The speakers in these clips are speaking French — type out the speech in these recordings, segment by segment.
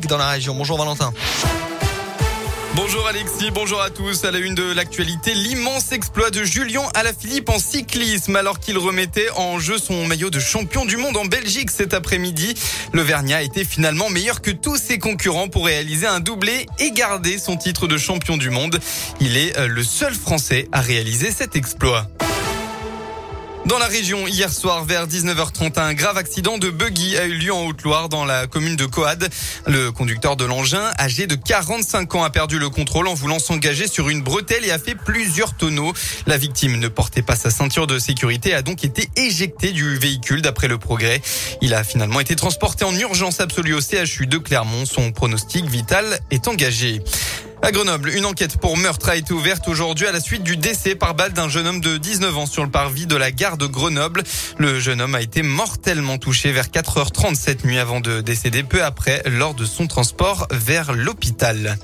dans la région. Bonjour Valentin. Bonjour Alexis, bonjour à tous. À la une de l'actualité, l'immense exploit de Julien Alaphilippe en cyclisme alors qu'il remettait en jeu son maillot de champion du monde en Belgique cet après-midi. Le Vernia était finalement meilleur que tous ses concurrents pour réaliser un doublé et garder son titre de champion du monde. Il est euh, le seul Français à réaliser cet exploit. Dans la région, hier soir, vers 19h30, un grave accident de buggy a eu lieu en Haute-Loire, dans la commune de Coade. Le conducteur de l'engin, âgé de 45 ans, a perdu le contrôle en voulant s'engager sur une bretelle et a fait plusieurs tonneaux. La victime ne portait pas sa ceinture de sécurité a donc été éjecté du véhicule d'après le progrès. Il a finalement été transporté en urgence absolue au CHU de Clermont. Son pronostic vital est engagé. À Grenoble, une enquête pour meurtre a été ouverte aujourd'hui à la suite du décès par balle d'un jeune homme de 19 ans sur le parvis de la gare de Grenoble. Le jeune homme a été mortellement touché vers 4h37 nuit avant de décéder peu après lors de son transport vers l'hôpital.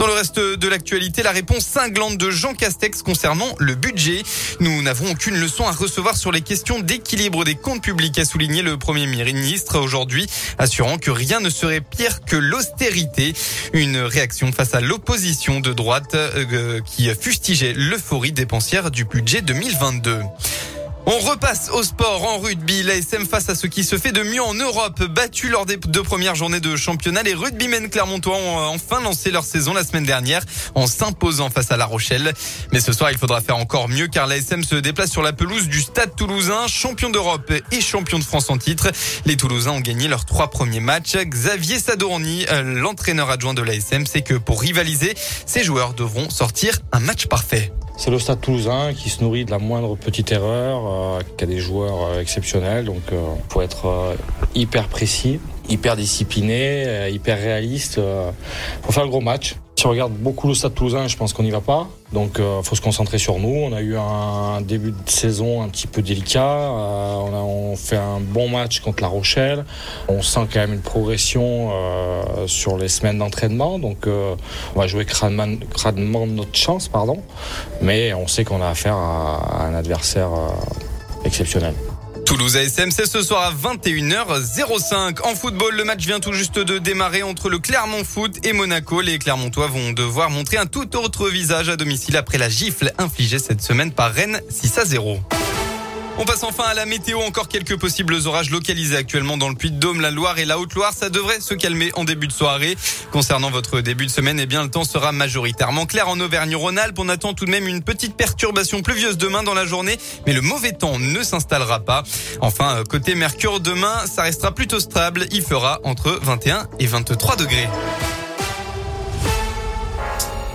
Dans le reste de l'actualité, la réponse cinglante de Jean Castex concernant le budget. Nous n'avons aucune leçon à recevoir sur les questions d'équilibre des comptes publics, a souligné le Premier ministre aujourd'hui, assurant que rien ne serait pire que l'austérité. Une réaction face à l'opposition de droite euh, qui fustigeait l'euphorie dépensière du budget 2022. On repasse au sport en rugby. L'ASM face à ce qui se fait de mieux en Europe. Battu lors des deux premières journées de championnat, les rugbymen clermontois ont enfin lancé leur saison la semaine dernière en s'imposant face à La Rochelle. Mais ce soir, il faudra faire encore mieux car l'ASM se déplace sur la pelouse du Stade toulousain, champion d'Europe et champion de France en titre. Les Toulousains ont gagné leurs trois premiers matchs. Xavier Sadorni, euh, l'entraîneur adjoint de l'ASM, sait que pour rivaliser, ces joueurs devront sortir un match parfait. C'est le Stade Toulousain qui se nourrit de la moindre petite erreur, euh, qui a des joueurs euh, exceptionnels, donc il euh, faut être hyper précis, hyper discipliné, hyper réaliste pour faire le gros match. Si on regarde beaucoup le Stade Toulousain, je pense qu'on n'y va pas. Donc, il euh, faut se concentrer sur nous. On a eu un début de saison un petit peu délicat. Euh, on, a, fait un bon match contre La Rochelle. On sent quand même une progression euh, sur les semaines d'entraînement. Donc, on va jouer crânement, notre chance, pardon. Mais on sait qu'on a affaire à, un adversaire exceptionnel. Toulouse ASM, c'est ce soir à 21h05. En football, le match vient tout juste de démarrer entre le Clermont Foot et Monaco. Les Clermontois vont devoir montrer un tout autre visage à domicile après la gifle infligée cette semaine par Rennes 6 à 0. On passe enfin à la météo. Encore quelques possibles orages localisés actuellement dans le Puy-de-Dôme, la Loire et la Haute-Loire. Ça devrait se calmer en début de soirée. Concernant votre début de semaine, eh bien, le temps sera majoritairement clair en Auvergne-Rhône-Alpes. On attend tout de même une petite perturbation pluvieuse demain dans la journée, mais le mauvais temps ne s'installera pas. Enfin, euh, côté Mercure, demain, ça restera plutôt stable. Il fera entre 21 et 23 degrés.